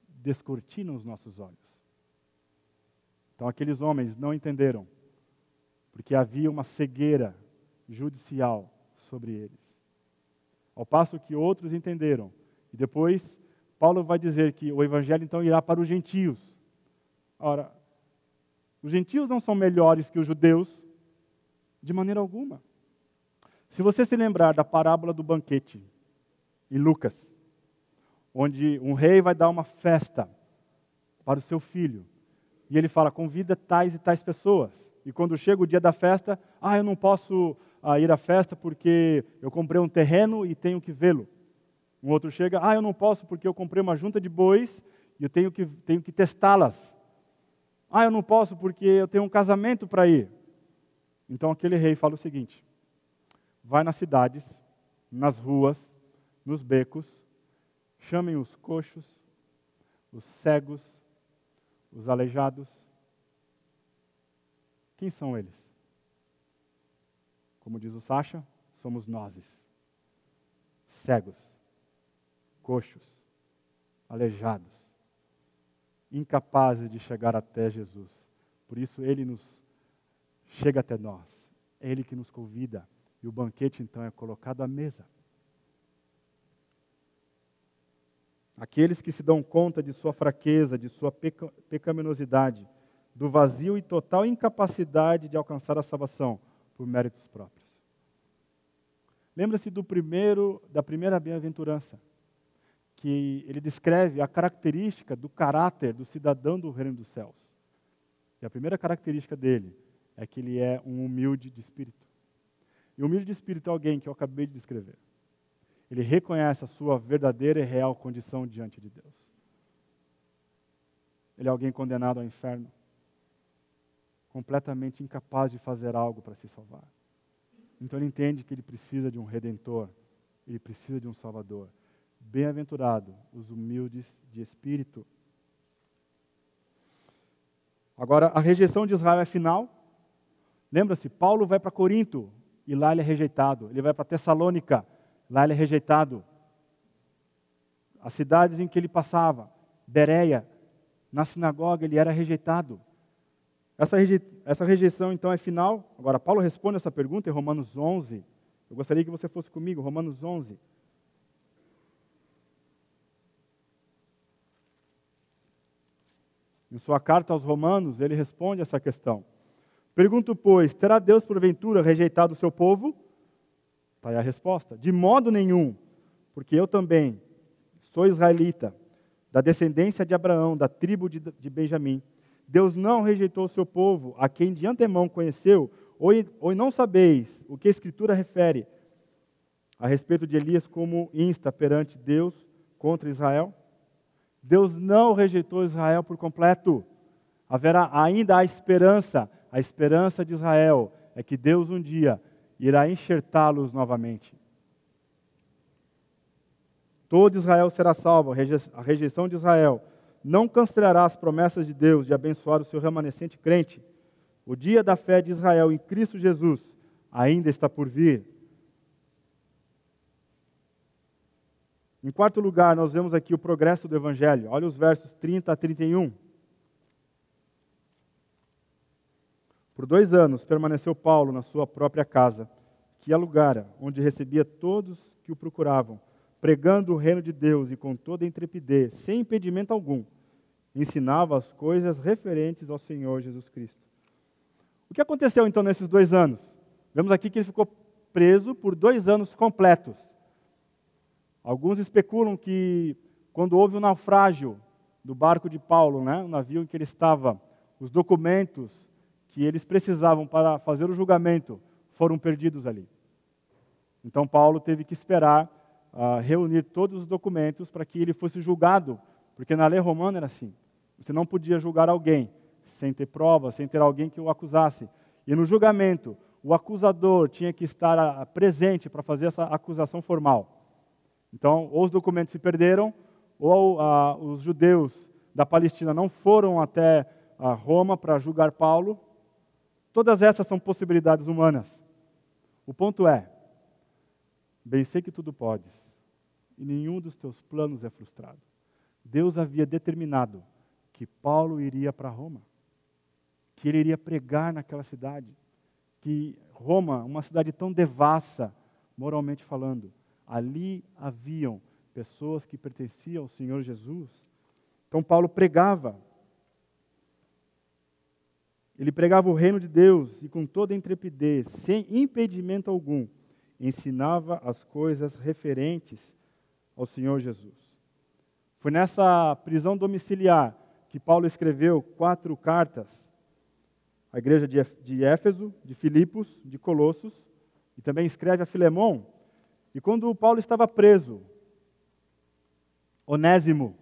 descortina os nossos olhos. Então aqueles homens não entenderam, porque havia uma cegueira judicial sobre eles. Ao passo que outros entenderam. E depois Paulo vai dizer que o evangelho então irá para os gentios. Ora, os gentios não são melhores que os judeus de maneira alguma. Se você se lembrar da parábola do banquete em Lucas, onde um rei vai dar uma festa para o seu filho, e ele fala: convida tais e tais pessoas. E quando chega o dia da festa, ah, eu não posso ah, ir à festa porque eu comprei um terreno e tenho que vê-lo. Um outro chega, ah, eu não posso porque eu comprei uma junta de bois e eu tenho que, tenho que testá-las. Ah, eu não posso porque eu tenho um casamento para ir. Então aquele rei fala o seguinte: vai nas cidades, nas ruas, nos becos, chamem os coxos, os cegos, os aleijados. Quem são eles? Como diz o Sacha, somos nós. Cegos, coxos, aleijados, incapazes de chegar até Jesus. Por isso ele nos chega até nós. É ele que nos convida e o banquete então é colocado à mesa. Aqueles que se dão conta de sua fraqueza, de sua peca pecaminosidade, do vazio e total incapacidade de alcançar a salvação por méritos próprios. Lembra-se do primeiro, da primeira bem-aventurança, que ele descreve a característica do caráter do cidadão do reino dos céus. E a primeira característica dele é que ele é um humilde de espírito. E humilde de espírito é alguém que eu acabei de descrever. Ele reconhece a sua verdadeira e real condição diante de Deus. Ele é alguém condenado ao inferno, completamente incapaz de fazer algo para se salvar. Então ele entende que ele precisa de um redentor, ele precisa de um salvador. Bem-aventurado os humildes de espírito. Agora, a rejeição de Israel é final. Lembra-se, Paulo vai para Corinto, e lá ele é rejeitado. Ele vai para Tessalônica, lá ele é rejeitado. As cidades em que ele passava, Bereia, na sinagoga ele era rejeitado. Essa, reje... essa rejeição então é final. Agora, Paulo responde essa pergunta em Romanos 11. Eu gostaria que você fosse comigo, Romanos 11. Em sua carta aos Romanos, ele responde essa questão. Pergunto, pois, terá Deus porventura rejeitado o seu povo? Está aí a resposta. De modo nenhum, porque eu também sou israelita, da descendência de Abraão, da tribo de, de Benjamim. Deus não rejeitou o seu povo, a quem de antemão conheceu, ou, ou não sabeis o que a Escritura refere a respeito de Elias como insta perante Deus contra Israel? Deus não rejeitou Israel por completo. Haverá ainda a esperança a esperança de Israel é que Deus um dia irá enxertá-los novamente. Todo Israel será salvo, a rejeição de Israel não cancelará as promessas de Deus de abençoar o seu remanescente crente. O dia da fé de Israel em Cristo Jesus ainda está por vir. Em quarto lugar, nós vemos aqui o progresso do Evangelho. Olha os versos 30 a 31. Por dois anos permaneceu Paulo na sua própria casa, que alugara, onde recebia todos que o procuravam, pregando o reino de Deus e com toda intrepidez, sem impedimento algum, ensinava as coisas referentes ao Senhor Jesus Cristo. O que aconteceu então nesses dois anos? Vemos aqui que ele ficou preso por dois anos completos. Alguns especulam que quando houve o um naufrágio do barco de Paulo, né, o navio em que ele estava, os documentos que eles precisavam para fazer o julgamento foram perdidos ali. Então Paulo teve que esperar uh, reunir todos os documentos para que ele fosse julgado, porque na lei romana era assim. Você não podia julgar alguém sem ter provas, sem ter alguém que o acusasse. E no julgamento, o acusador tinha que estar uh, presente para fazer essa acusação formal. Então, ou os documentos se perderam, ou uh, os judeus da Palestina não foram até Roma para julgar Paulo. Todas essas são possibilidades humanas. O ponto é: bem sei que tudo podes, e nenhum dos teus planos é frustrado. Deus havia determinado que Paulo iria para Roma, que ele iria pregar naquela cidade, que Roma, uma cidade tão devassa, moralmente falando, ali haviam pessoas que pertenciam ao Senhor Jesus. Então Paulo pregava. Ele pregava o reino de Deus e com toda intrepidez, sem impedimento algum, ensinava as coisas referentes ao Senhor Jesus. Foi nessa prisão domiciliar que Paulo escreveu quatro cartas à igreja de Éfeso, de Filipos, de Colossos, e também escreve a Filemão. E quando Paulo estava preso, Onésimo,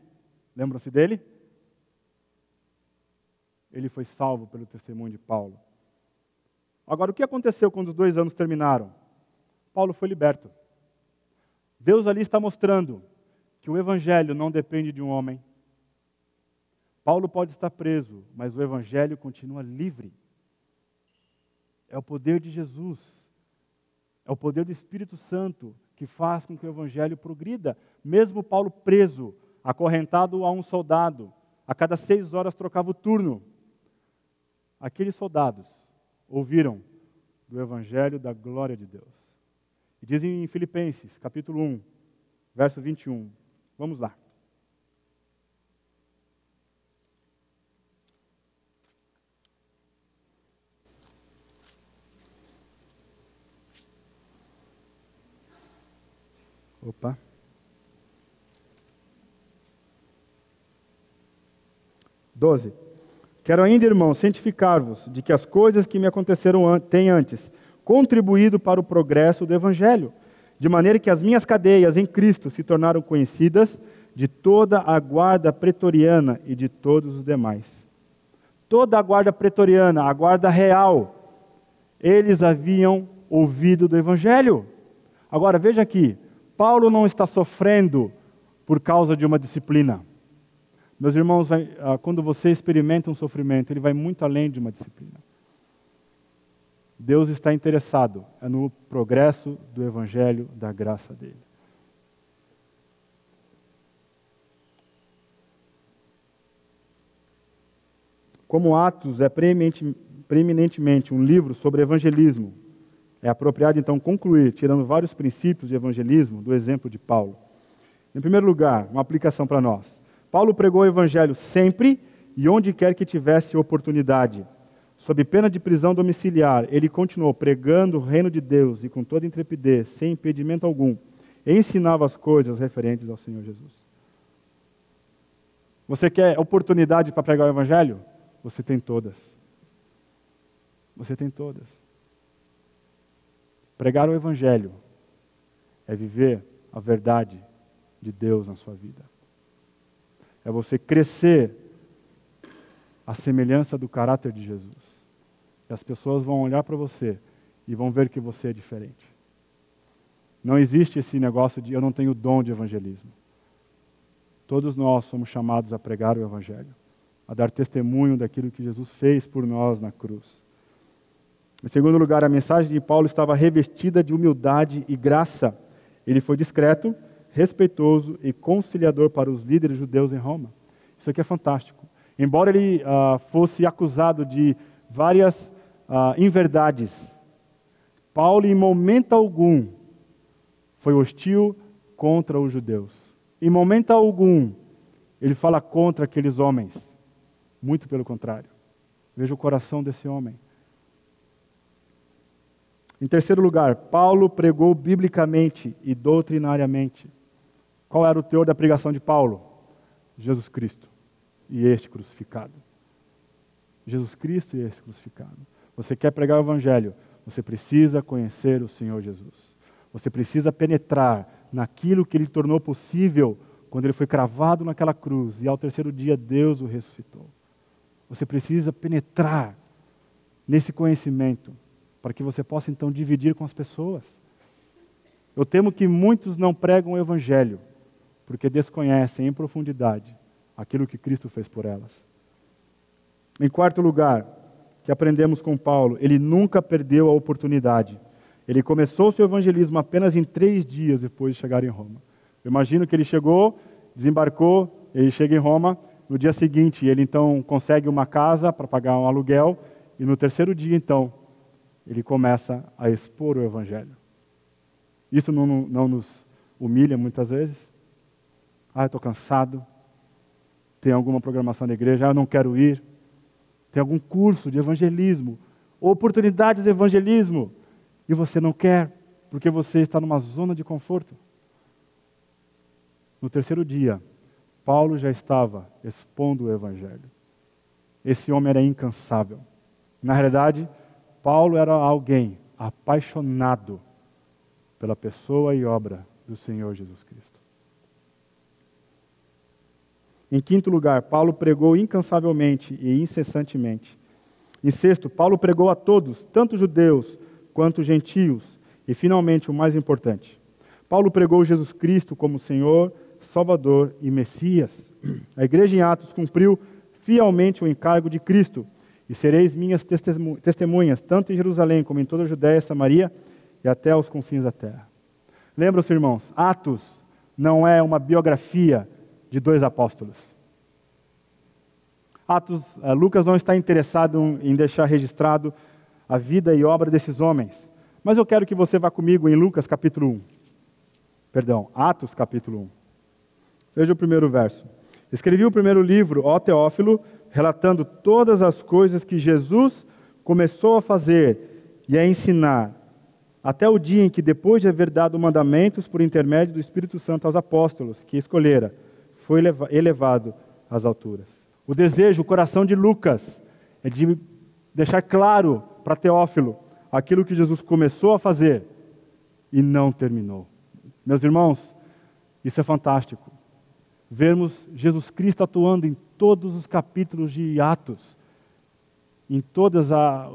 lembram-se dele? Ele foi salvo pelo testemunho de Paulo. Agora, o que aconteceu quando os dois anos terminaram? Paulo foi liberto. Deus ali está mostrando que o Evangelho não depende de um homem. Paulo pode estar preso, mas o Evangelho continua livre. É o poder de Jesus, é o poder do Espírito Santo que faz com que o evangelho progrida. Mesmo Paulo preso, acorrentado a um soldado, a cada seis horas trocava o turno. Aqueles soldados ouviram do evangelho da glória de Deus. E dizem em Filipenses, capítulo 1, verso 21. Vamos lá. Opa. Doze. Quero ainda, irmãos, cientificar-vos de que as coisas que me aconteceram an têm antes contribuído para o progresso do Evangelho, de maneira que as minhas cadeias em Cristo se tornaram conhecidas de toda a guarda pretoriana e de todos os demais. Toda a guarda pretoriana, a guarda real, eles haviam ouvido do Evangelho. Agora veja aqui, Paulo não está sofrendo por causa de uma disciplina. Meus irmãos, ah, quando você experimenta um sofrimento, ele vai muito além de uma disciplina. Deus está interessado é no progresso do evangelho da graça dele. Como Atos é preeminentemente um livro sobre evangelismo, é apropriado então concluir, tirando vários princípios de evangelismo, do exemplo de Paulo. Em primeiro lugar, uma aplicação para nós. Paulo pregou o evangelho sempre e onde quer que tivesse oportunidade. Sob pena de prisão domiciliar, ele continuou pregando o reino de Deus e com toda intrepidez, sem impedimento algum, ensinava as coisas referentes ao Senhor Jesus. Você quer oportunidade para pregar o evangelho? Você tem todas. Você tem todas. Pregar o Evangelho é viver a verdade de Deus na sua vida. É você crescer à semelhança do caráter de Jesus. E as pessoas vão olhar para você e vão ver que você é diferente. Não existe esse negócio de eu não tenho dom de evangelismo. Todos nós somos chamados a pregar o Evangelho, a dar testemunho daquilo que Jesus fez por nós na cruz. Em segundo lugar, a mensagem de Paulo estava revestida de humildade e graça. Ele foi discreto, respeitoso e conciliador para os líderes judeus em Roma. Isso aqui é fantástico. Embora ele uh, fosse acusado de várias uh, inverdades, Paulo, em momento algum, foi hostil contra os judeus. Em momento algum, ele fala contra aqueles homens. Muito pelo contrário. Veja o coração desse homem. Em terceiro lugar, Paulo pregou biblicamente e doutrinariamente. Qual era o teor da pregação de Paulo? Jesus Cristo e este crucificado. Jesus Cristo e este crucificado. Você quer pregar o Evangelho, você precisa conhecer o Senhor Jesus. Você precisa penetrar naquilo que ele tornou possível quando ele foi cravado naquela cruz e ao terceiro dia Deus o ressuscitou. Você precisa penetrar nesse conhecimento para que você possa então dividir com as pessoas. Eu temo que muitos não pregam o Evangelho, porque desconhecem em profundidade aquilo que Cristo fez por elas. Em quarto lugar, que aprendemos com Paulo, ele nunca perdeu a oportunidade. Ele começou seu evangelismo apenas em três dias depois de chegar em Roma. Eu imagino que ele chegou, desembarcou, ele chega em Roma, no dia seguinte ele então consegue uma casa para pagar um aluguel, e no terceiro dia então ele começa a expor o Evangelho. Isso não, não nos humilha muitas vezes? Ah, eu estou cansado. Tem alguma programação da igreja? Ah, eu não quero ir. Tem algum curso de evangelismo? Oportunidades de evangelismo? E você não quer, porque você está numa zona de conforto. No terceiro dia, Paulo já estava expondo o Evangelho. Esse homem era incansável. Na realidade, Paulo era alguém apaixonado pela pessoa e obra do Senhor Jesus Cristo. Em quinto lugar, Paulo pregou incansavelmente e incessantemente. Em sexto, Paulo pregou a todos, tanto judeus quanto gentios. E finalmente, o mais importante, Paulo pregou Jesus Cristo como Senhor, Salvador e Messias. A igreja em Atos cumpriu fielmente o encargo de Cristo e sereis minhas testemunhas, tanto em Jerusalém como em toda a Judéia, Samaria e até aos confins da terra. Lembram-se, irmãos, Atos não é uma biografia de dois apóstolos. Atos, uh, Lucas não está interessado em deixar registrado a vida e obra desses homens. Mas eu quero que você vá comigo em Lucas capítulo 1. Perdão, Atos capítulo 1. Veja o primeiro verso. Escrevi o primeiro livro, ó Teófilo, relatando todas as coisas que Jesus começou a fazer e a ensinar, até o dia em que, depois de haver dado mandamentos por intermédio do Espírito Santo aos apóstolos que escolhera, foi elevado às alturas. O desejo, o coração de Lucas é de deixar claro para Teófilo aquilo que Jesus começou a fazer e não terminou. Meus irmãos, isso é fantástico. Vermos Jesus Cristo atuando em todos os capítulos de Atos, em todos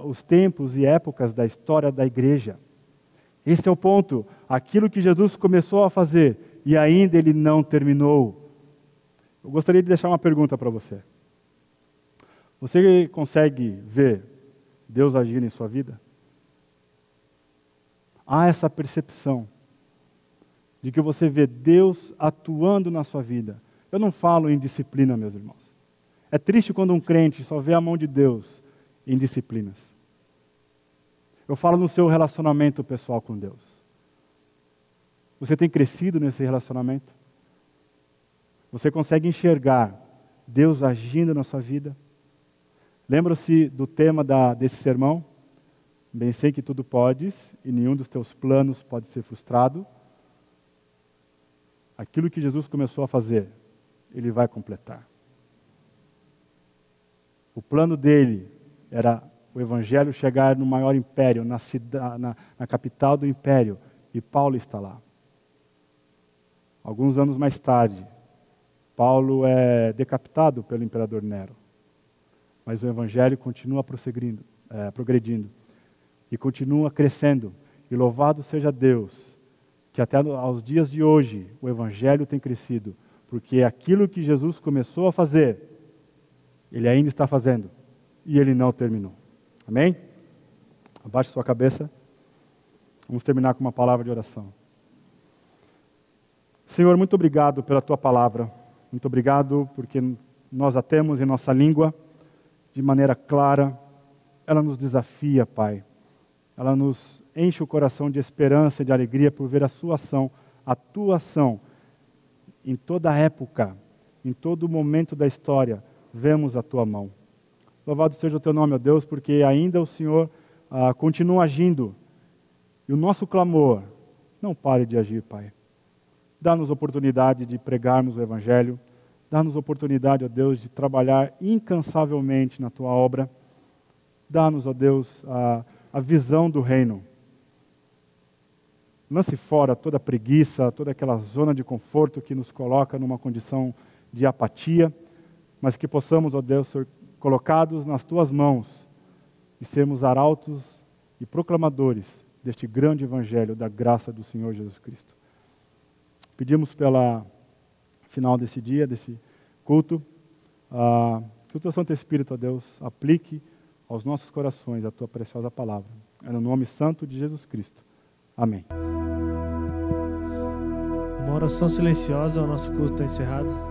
os tempos e épocas da história da igreja. Esse é o ponto. Aquilo que Jesus começou a fazer e ainda ele não terminou. Eu gostaria de deixar uma pergunta para você. Você consegue ver Deus agindo em sua vida? Há essa percepção de que você vê Deus atuando na sua vida. Eu não falo em disciplina, meus irmãos. É triste quando um crente só vê a mão de Deus em disciplinas. Eu falo no seu relacionamento pessoal com Deus. Você tem crescido nesse relacionamento? Você consegue enxergar Deus agindo na sua vida? Lembra-se do tema da, desse sermão? Bem sei que tudo podes e nenhum dos teus planos pode ser frustrado. Aquilo que Jesus começou a fazer, Ele vai completar. O plano dele era o evangelho chegar no maior império, na, cidade, na, na capital do império, e Paulo está lá. Alguns anos mais tarde, Paulo é decapitado pelo imperador Nero. Mas o evangelho continua prosseguindo, é, progredindo e continua crescendo. E louvado seja Deus, que até aos dias de hoje o evangelho tem crescido, porque aquilo que Jesus começou a fazer, ele ainda está fazendo e ele não terminou. Amém? Abaixe sua cabeça. Vamos terminar com uma palavra de oração. Senhor, muito obrigado pela tua palavra. Muito obrigado porque nós a temos em nossa língua de maneira clara. Ela nos desafia, Pai. Ela nos enche o coração de esperança e de alegria por ver a sua ação a tua ação em toda época, em todo momento da história, vemos a tua mão. Louvado seja o teu nome, ó Deus, porque ainda o Senhor ah, continua agindo. E o nosso clamor, não pare de agir, Pai. Dá-nos oportunidade de pregarmos o Evangelho. Dá-nos oportunidade, ó Deus, de trabalhar incansavelmente na tua obra. Dá-nos, ó Deus, a, a visão do reino. Lance fora toda preguiça, toda aquela zona de conforto que nos coloca numa condição de apatia, mas que possamos, ó Deus, ser colocados nas tuas mãos e sermos arautos e proclamadores deste grande evangelho da graça do Senhor Jesus Cristo. Pedimos pela final desse dia, desse culto, uh, que o teu Santo Espírito, ó Deus, aplique aos nossos corações a tua preciosa palavra. É no nome santo de Jesus Cristo. Amém. Uma oração silenciosa, o nosso culto está encerrado.